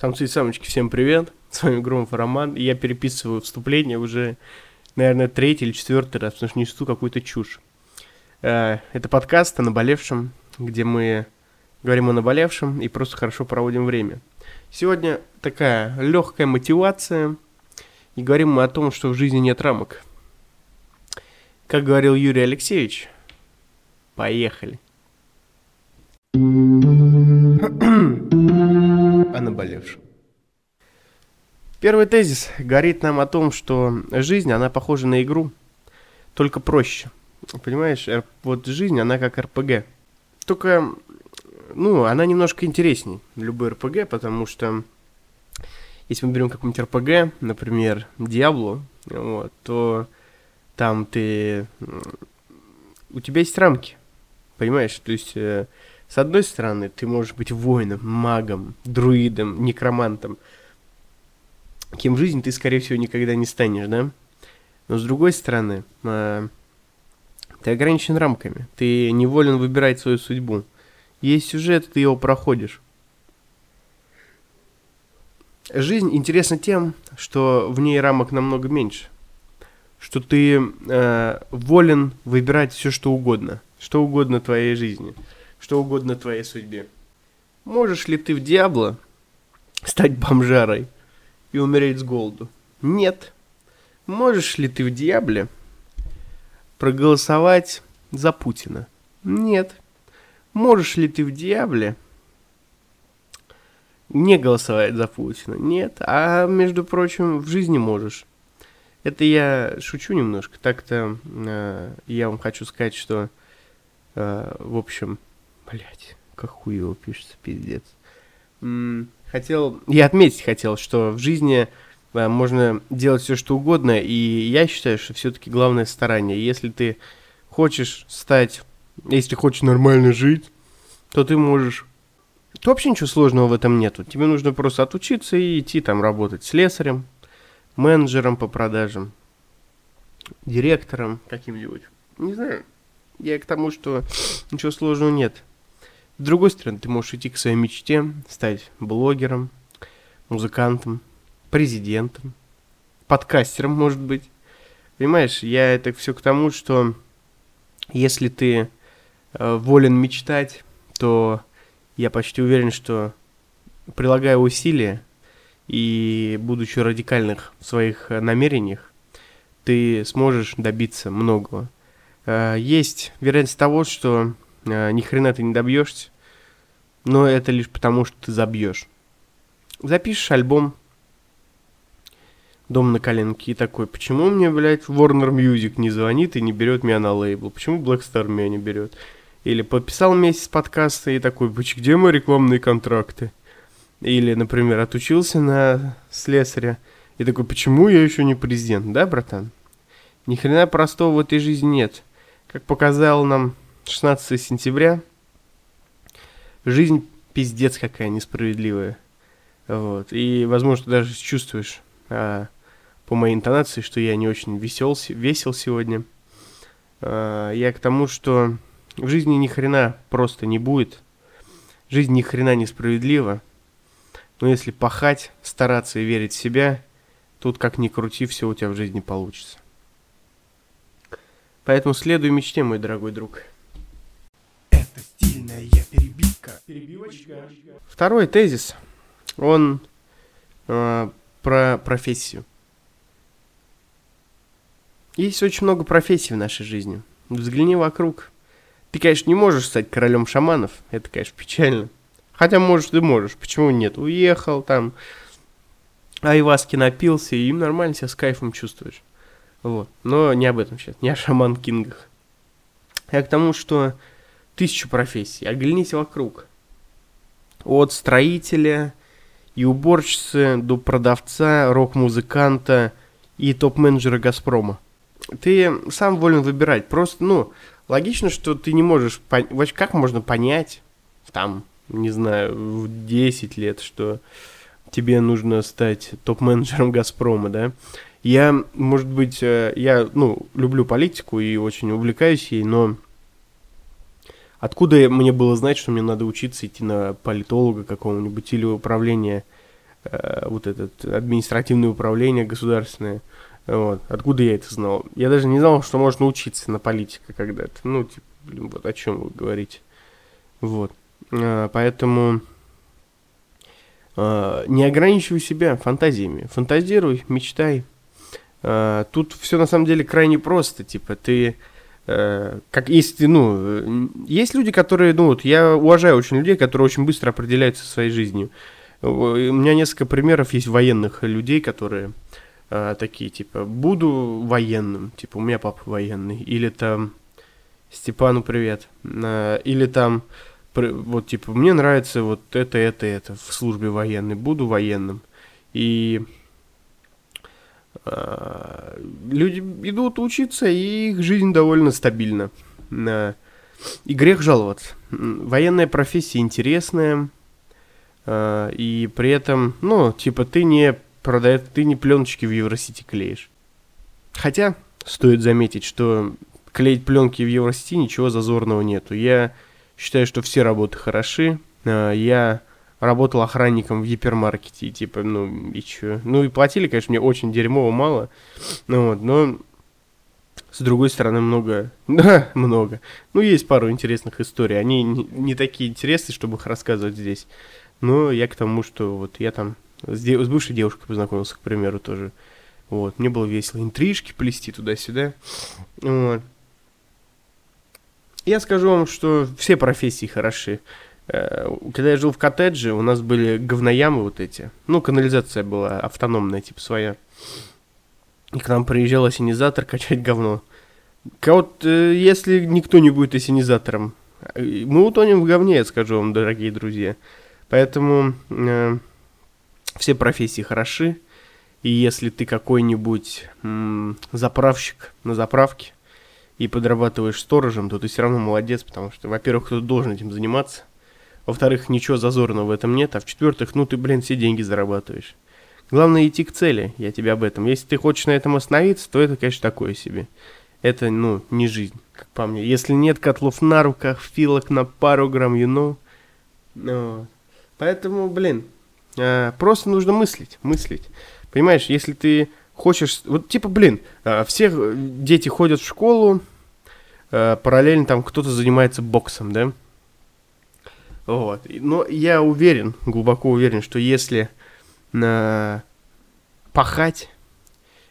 Самцы и самочки, всем привет. С вами Громов Роман. И я переписываю вступление уже, наверное, третий или четвертый раз, потому что несу какую-то чушь. Э, это подкаст о наболевшем, где мы говорим о наболевшем и просто хорошо проводим время. Сегодня такая легкая мотивация, и говорим мы о том, что в жизни нет рамок. Как говорил Юрий Алексеевич, поехали. о наболевшем. Первый тезис говорит нам о том, что жизнь, она похожа на игру, только проще. Понимаешь, вот жизнь, она как РПГ. Только, ну, она немножко интересней, любой РПГ, потому что если мы берем какой-нибудь РПГ, например, Диабло, вот, то там ты... У тебя есть рамки, понимаешь? То есть э, с одной стороны, ты можешь быть воином, магом, друидом, некромантом, кем в жизни ты, скорее всего, никогда не станешь, да? Но с другой стороны, э, ты ограничен рамками, ты не волен выбирать свою судьбу. Есть сюжет, ты его проходишь. Жизнь интересна тем, что в ней рамок намного меньше. Что ты э, волен выбирать все, что угодно. Что угодно твоей жизни что угодно твоей судьбе. Можешь ли ты в Диабло стать бомжарой и умереть с голоду? Нет. Можешь ли ты в Диабле проголосовать за Путина? Нет. Можешь ли ты в Диабле не голосовать за Путина? Нет. А между прочим, в жизни можешь. Это я шучу немножко. Так-то э, я вам хочу сказать, что, э, в общем, Блять, как хуево пишется, пиздец. Хотел, я отметить хотел, что в жизни э, можно делать все, что угодно, и я считаю, что все-таки главное старание. Если ты хочешь стать, если хочешь нормально жить, то ты можешь то вообще ничего сложного в этом нету. Тебе нужно просто отучиться и идти там работать слесарем, менеджером по продажам, директором каким-нибудь. Не знаю. Я к тому, что ничего сложного нет. С другой стороны, ты можешь идти к своей мечте, стать блогером, музыкантом, президентом, подкастером, может быть. Понимаешь, я это все к тому, что если ты э, волен мечтать, то я почти уверен, что прилагая усилия и будучи радикальных в своих э, намерениях, ты сможешь добиться многого. Э, есть вероятность того, что э, ни хрена ты не добьешься, но это лишь потому, что ты забьешь. Запишешь альбом Дом на коленке и такой, почему мне, блядь, Warner Music не звонит и не берет меня на лейбл? Почему Black Star меня не берет? Или подписал месяц подкаста и такой, где мои рекламные контракты? Или, например, отучился на слесаря и такой, почему я еще не президент, да, братан? Ни хрена простого в этой жизни нет. Как показал нам 16 сентября, жизнь пиздец какая несправедливая. Вот. И, возможно, даже чувствуешь а, по моей интонации, что я не очень весел, весел сегодня. А, я к тому, что в жизни ни хрена просто не будет. Жизнь ни хрена несправедлива. Но если пахать, стараться и верить в себя, тут как ни крути, все у тебя в жизни получится. Поэтому следуй мечте, мой дорогой друг. Перебивочка. Второй тезис. Он э, про профессию. Есть очень много профессий в нашей жизни. Взгляни вокруг. Ты, конечно, не можешь стать королем шаманов. Это, конечно, печально. Хотя, может, ты можешь. Почему нет? Уехал там, айваски напился, и им нормально себя с кайфом чувствуешь. Вот. Но не об этом сейчас, не о шаман-кингах. Я к тому, что тысячу профессий. Оглянись вокруг. От строителя и уборщицы до продавца, рок-музыканта и топ-менеджера «Газпрома». Ты сам волен выбирать. Просто, ну, логично, что ты не можешь... Пон... Как можно понять, там, не знаю, в 10 лет, что тебе нужно стать топ-менеджером «Газпрома», да? Я, может быть, э, я, ну, люблю политику и очень увлекаюсь ей, но откуда мне было знать, что мне надо учиться идти на политолога какого-нибудь или управление э, вот этот административное управление государственное. Вот. Откуда я это знал? Я даже не знал, что можно учиться на политика когда-то. Ну, типа, блин, вот о чем вы говорите. Вот. А, поэтому а, не ограничивай себя фантазиями. Фантазируй, мечтай. А, тут все на самом деле крайне просто. Типа, ты э, как есть, ну, есть люди, которые, ну, вот я уважаю очень людей, которые очень быстро определяются своей жизнью. У меня несколько примеров есть военных людей, которые э, такие, типа, буду военным, типа, у меня папа военный, или там, Степану привет, э, или там, вот, типа, мне нравится вот это, это, это в службе военной, буду военным. И э, люди идут учиться, и их жизнь довольно стабильна. Э, и грех жаловаться. Военная профессия интересная, э, и при этом, ну, типа, ты не продает, ты не пленочки в Евросити клеишь. Хотя, стоит заметить, что клеить пленки в Евросити ничего зазорного нету. Я считаю, что все работы хороши. Я работал охранником в гипермаркете, и типа, ну, и чё? Ну, и платили, конечно, мне очень дерьмово мало, ну, вот, но с другой стороны, много, да, много. Ну, есть пару интересных историй, они не, не такие интересные, чтобы их рассказывать здесь, но я к тому, что вот я там с, де- с бывшей девушкой познакомился, к примеру, тоже, вот, мне было весело интрижки плести туда-сюда, вот. Я скажу вам, что все профессии хороши. Э, когда я жил в коттедже, у нас были говноямы вот эти. Ну, канализация была автономная, типа своя. И к нам приезжал осенизатор качать говно. Вот э, если никто не будет осенизатором, э, мы утонем в говне, я скажу вам, дорогие друзья. Поэтому э, все профессии хороши. И если ты какой-нибудь м- заправщик на заправке, и подрабатываешь сторожем, то ты все равно молодец, потому что, во-первых, кто-то должен этим заниматься, во-вторых, ничего зазорного в этом нет, а в-четвертых, ну ты, блин, все деньги зарабатываешь. Главное идти к цели, я тебе об этом. Если ты хочешь на этом остановиться, то это, конечно, такое себе. Это, ну, не жизнь, как по мне. Если нет котлов на руках, филок на пару грамм, you know. Ну, поэтому, блин, э, просто нужно мыслить, мыслить. Понимаешь, если ты хочешь... Вот типа, блин, э, все дети ходят в школу, э, параллельно там кто-то занимается боксом, да? Вот. Но я уверен, глубоко уверен, что если э, пахать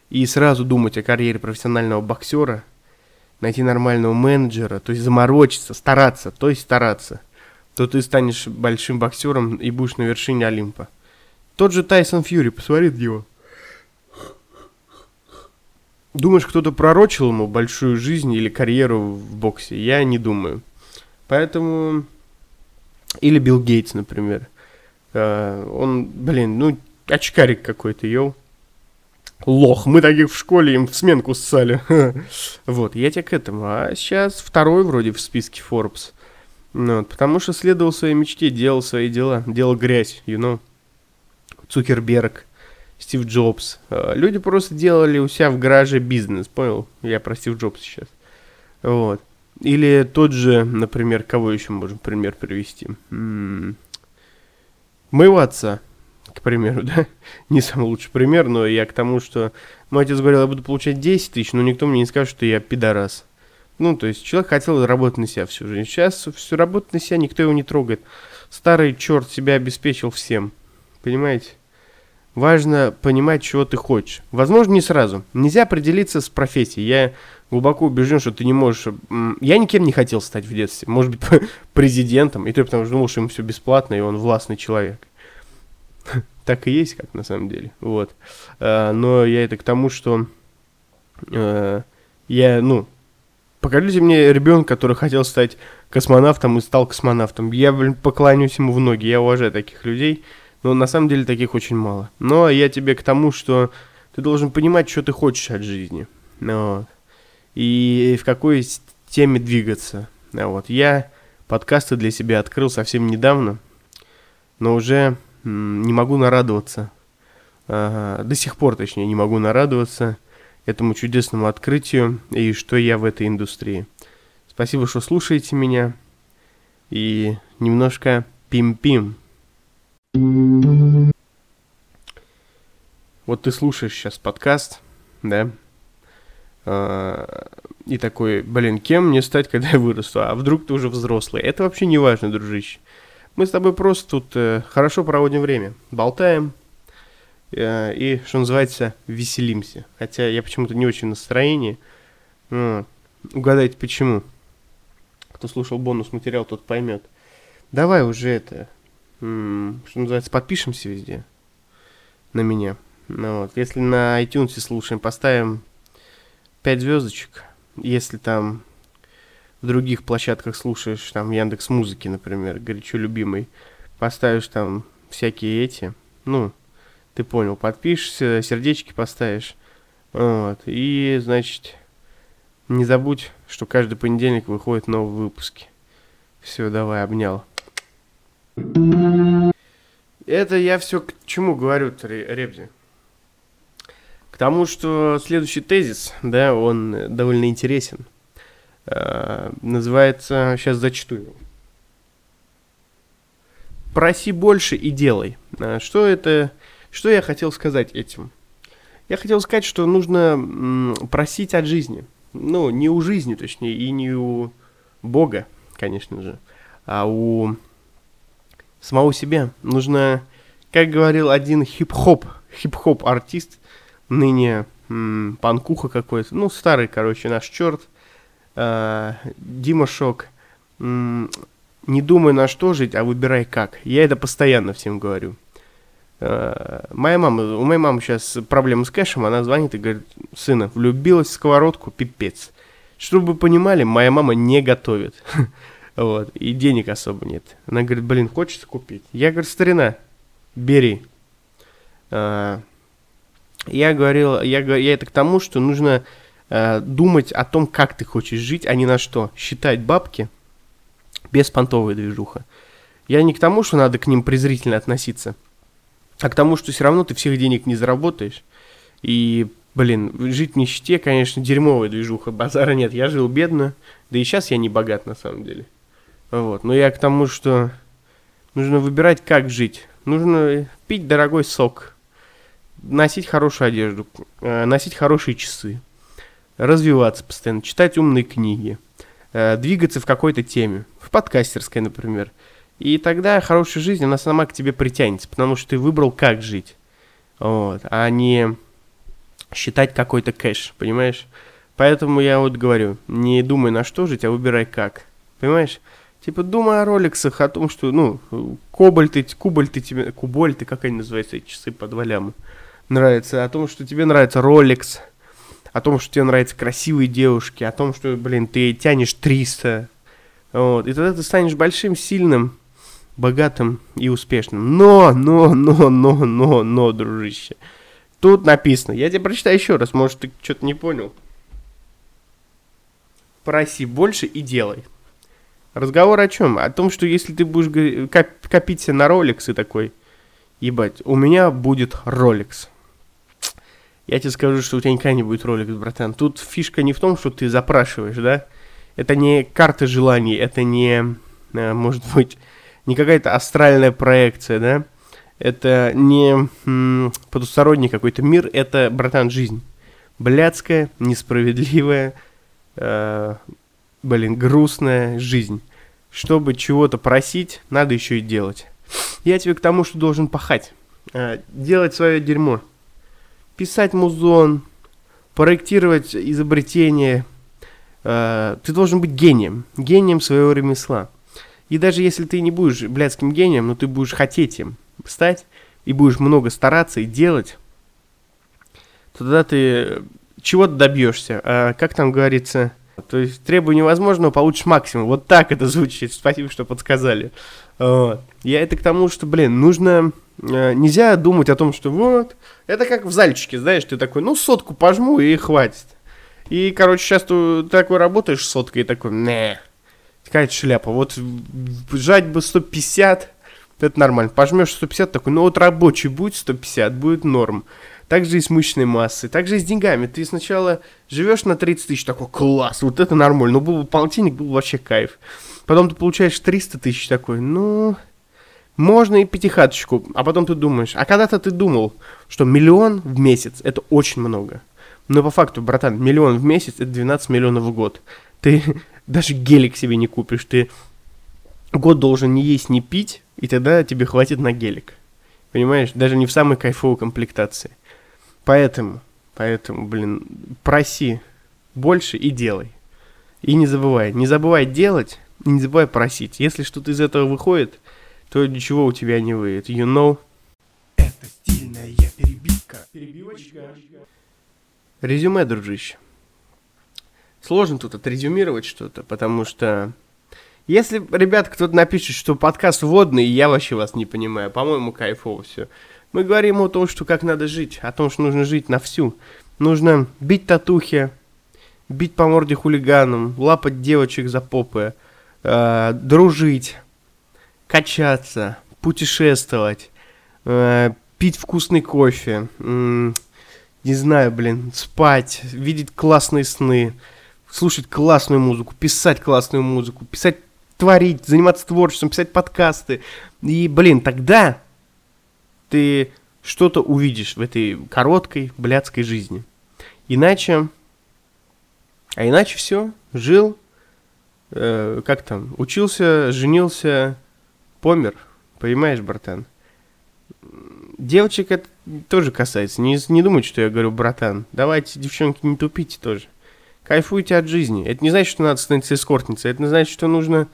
и сразу думать о карьере профессионального боксера, найти нормального менеджера, то есть заморочиться, стараться, то есть стараться, то ты станешь большим боксером и будешь на вершине Олимпа. Тот же Тайсон Фьюри, посмотри на него. Думаешь, кто-то пророчил ему большую жизнь или карьеру в боксе? Я не думаю. Поэтому... Или Билл Гейтс, например. Uh, он, блин, ну, очкарик какой-то, йоу. Лох, мы таких в школе им в сменку ссали. вот, я тебе к этому. А сейчас второй вроде в списке Forbes. Ну, вот, потому что следовал своей мечте, делал свои дела, делал грязь, you know. Цукерберг. Стив Джобс. Э, люди просто делали у себя в гараже бизнес, понял? Я про Стив Джобс сейчас. Вот. Или тот же, например, кого еще можем пример привести? М-м- моего отца, к примеру, да? Не самый лучший пример, но я к тому, что мой отец говорил, я буду получать 10 тысяч, но никто мне не скажет, что я пидорас. Ну, то есть человек хотел работать на себя всю жизнь. Сейчас все работать на себя, никто его не трогает. Старый черт себя обеспечил всем. Понимаете? Важно понимать, чего ты хочешь. Возможно, не сразу. Нельзя определиться с профессией. Я глубоко убежден, что ты не можешь... Я никем не хотел стать в детстве. Может быть, президентом. И то потому что думал, что ему все бесплатно, и он властный человек. Так и есть, как на самом деле. Вот. А, но я это к тому, что э, я, ну, покажите мне ребенка, который хотел стать космонавтом и стал космонавтом. Я, блин, поклоняюсь ему в ноги. Я уважаю таких людей. Но на самом деле таких очень мало. Но я тебе к тому, что ты должен понимать, что ты хочешь от жизни. Вот. И в какой теме двигаться. Вот. Я подкасты для себя открыл совсем недавно, но уже не могу нарадоваться. Ага, до сих пор, точнее, не могу нарадоваться этому чудесному открытию и что я в этой индустрии. Спасибо, что слушаете меня. И немножко пим-пим. Вот ты слушаешь сейчас подкаст, да, а, и такой, блин, кем мне стать, когда я вырасту? А вдруг ты уже взрослый? Это вообще не важно, дружище. Мы с тобой просто тут э, хорошо проводим время, болтаем э, и, что называется, веселимся. Хотя я почему-то не очень в настроении. Ну, угадайте, почему. Кто слушал бонус материал, тот поймет. Давай уже это, что называется, подпишемся везде на меня. Ну, вот. Если на iTunes слушаем, поставим 5 звездочек. Если там в других площадках слушаешь, там Яндекс Музыки, например, горячо любимый, поставишь там всякие эти, ну, ты понял, подпишешься, сердечки поставишь, вот, и, значит, не забудь, что каждый понедельник выходят новые выпуски. Все, давай, обнял. Это я все к чему говорю, Ребзи? Тому, что следующий тезис, да, он довольно интересен. Э, называется, сейчас зачту Проси больше и делай. Э, что это, что я хотел сказать этим? Я хотел сказать, что нужно просить от жизни. Ну, не у жизни, точнее, и не у Бога, конечно же, а у самого себя. Нужно, как говорил один хип-хоп, хип-хоп артист, ныне м- панкуха какой-то, ну, старый, короче, наш черт, э, Дима Шок, м- не думай на что жить, а выбирай как. Я это постоянно всем говорю. Э, моя мама, у моей мамы сейчас проблемы с кэшем, она звонит и говорит, сына, влюбилась в сковородку, пипец. Чтобы вы понимали, моя мама не готовит. Вот, и денег особо нет. Она говорит, блин, хочется купить. Я говорю, старина, бери. А, я говорил, я, я это к тому, что нужно а, думать о том, как ты хочешь жить, а не на что. Считать бабки без понтовой движуха. Я не к тому, что надо к ним презрительно относиться, а к тому, что все равно ты всех денег не заработаешь. И, блин, жить в нищете, конечно, дерьмовая движуха, базара нет. Я жил бедно, да и сейчас я не богат на самом деле. Вот. Но я к тому, что нужно выбирать, как жить. Нужно пить дорогой сок, носить хорошую одежду, э, носить хорошие часы, развиваться постоянно, читать умные книги, э, двигаться в какой-то теме, в подкастерской, например. И тогда хорошая жизнь, она сама к тебе притянется, потому что ты выбрал, как жить. Вот, а не считать какой-то кэш, понимаешь? Поэтому я вот говорю, не думай на что жить, а выбирай как. Понимаешь? Типа, думай о роликсах, о том, что, ну, кобальты, кубальты тебе, кубольты, как они называются, эти часы под валям, нравится, о том, что тебе нравится роликс, о том, что тебе нравятся красивые девушки, о том, что, блин, ты тянешь 300, вот, и тогда ты станешь большим, сильным, богатым и успешным. Но, но, но, но, но, но, дружище, тут написано, я тебе прочитаю еще раз, может, ты что-то не понял. Проси больше и делай. Разговор о чем? О том, что если ты будешь коп- копить себе на Rolex и такой, ебать, у меня будет Rolex. Я тебе скажу, что у тебя никогда не будет Rolex, братан. Тут фишка не в том, что ты запрашиваешь, да? Это не карта желаний, это не, э, может быть, не какая-то астральная проекция, да? Это не м- потусторонний какой-то мир, это, братан, жизнь. Блядская, несправедливая, э- блин, грустная жизнь. Чтобы чего-то просить, надо еще и делать. Я тебе к тому, что должен пахать. Э, делать свое дерьмо. Писать музон, проектировать изобретение. Э, ты должен быть гением. Гением своего ремесла. И даже если ты не будешь блядским гением, но ты будешь хотеть им стать, и будешь много стараться и делать, то тогда ты чего-то добьешься. А, как там говорится, то есть требуй невозможного, получишь максимум. Вот так это звучит. Спасибо, что подсказали. Я это к тому, что, блин, нужно... Э, нельзя думать о том, что вот... Это как в зальчике, знаешь, ты такой, ну, сотку пожму и хватит. И, короче, сейчас ты такой работаешь соткой и такой, не, какая-то шляпа. Вот жать бы 150, это нормально. Пожмешь 150, такой, ну вот рабочий будет 150, будет норм. Также и с мышечной массой, также и с деньгами. Ты сначала живешь на 30 тысяч, такой, класс, вот это нормально. Ну, был бы полтинник, был бы вообще кайф. Потом ты получаешь 300 тысяч, такой, ну, Можно и пятихаточку, а потом ты думаешь, а когда-то ты думал, что миллион в месяц это очень много. Но по факту, братан, миллион в месяц это 12 миллионов в год. Ты даже гелик себе не купишь, ты год должен не есть, не пить, и тогда тебе хватит на гелик. Понимаешь? Даже не в самой кайфовой комплектации. Поэтому, поэтому, блин, проси больше и делай. И не забывай. Не забывай делать, и не забывай просить. Если что-то из этого выходит, то ничего у тебя не выйдет. You know? Это стильная перебивка. Перебивочка. Резюме, дружище. Сложно тут отрезюмировать что-то, потому что... Если, ребят, кто-то напишет, что подкаст водный, я вообще вас не понимаю. По-моему, кайфово все. Мы говорим о том, что как надо жить, о том, что нужно жить на всю. Нужно бить татухи, бить по морде хулиганам, лапать девочек за попы, э, дружить, качаться, путешествовать, э, пить вкусный кофе, э, не знаю, блин, спать, видеть классные сны, слушать классную музыку, писать классную музыку, писать, творить, заниматься творчеством, писать подкасты. И, блин, тогда ты что-то увидишь в этой короткой блядской жизни. Иначе... А иначе все, жил, э, как там, учился, женился, помер. Понимаешь, братан? Девочек это тоже касается. Не, не думайте, что я говорю, братан. Давайте, девчонки, не тупите тоже. Кайфуйте от жизни. Это не значит, что надо становиться эскортницей. Это не значит, что нужно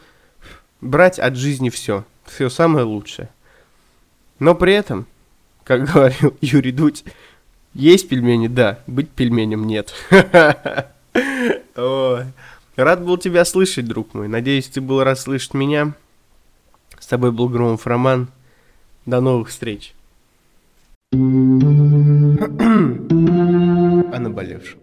брать от жизни все. Все самое лучшее. Но при этом, как говорил Юрий Дудь, есть пельмени, да, быть пельменем нет. Рад был тебя слышать, друг мой. Надеюсь, ты был рад слышать меня. С тобой был Громов Роман. До новых встреч. О наболевшем.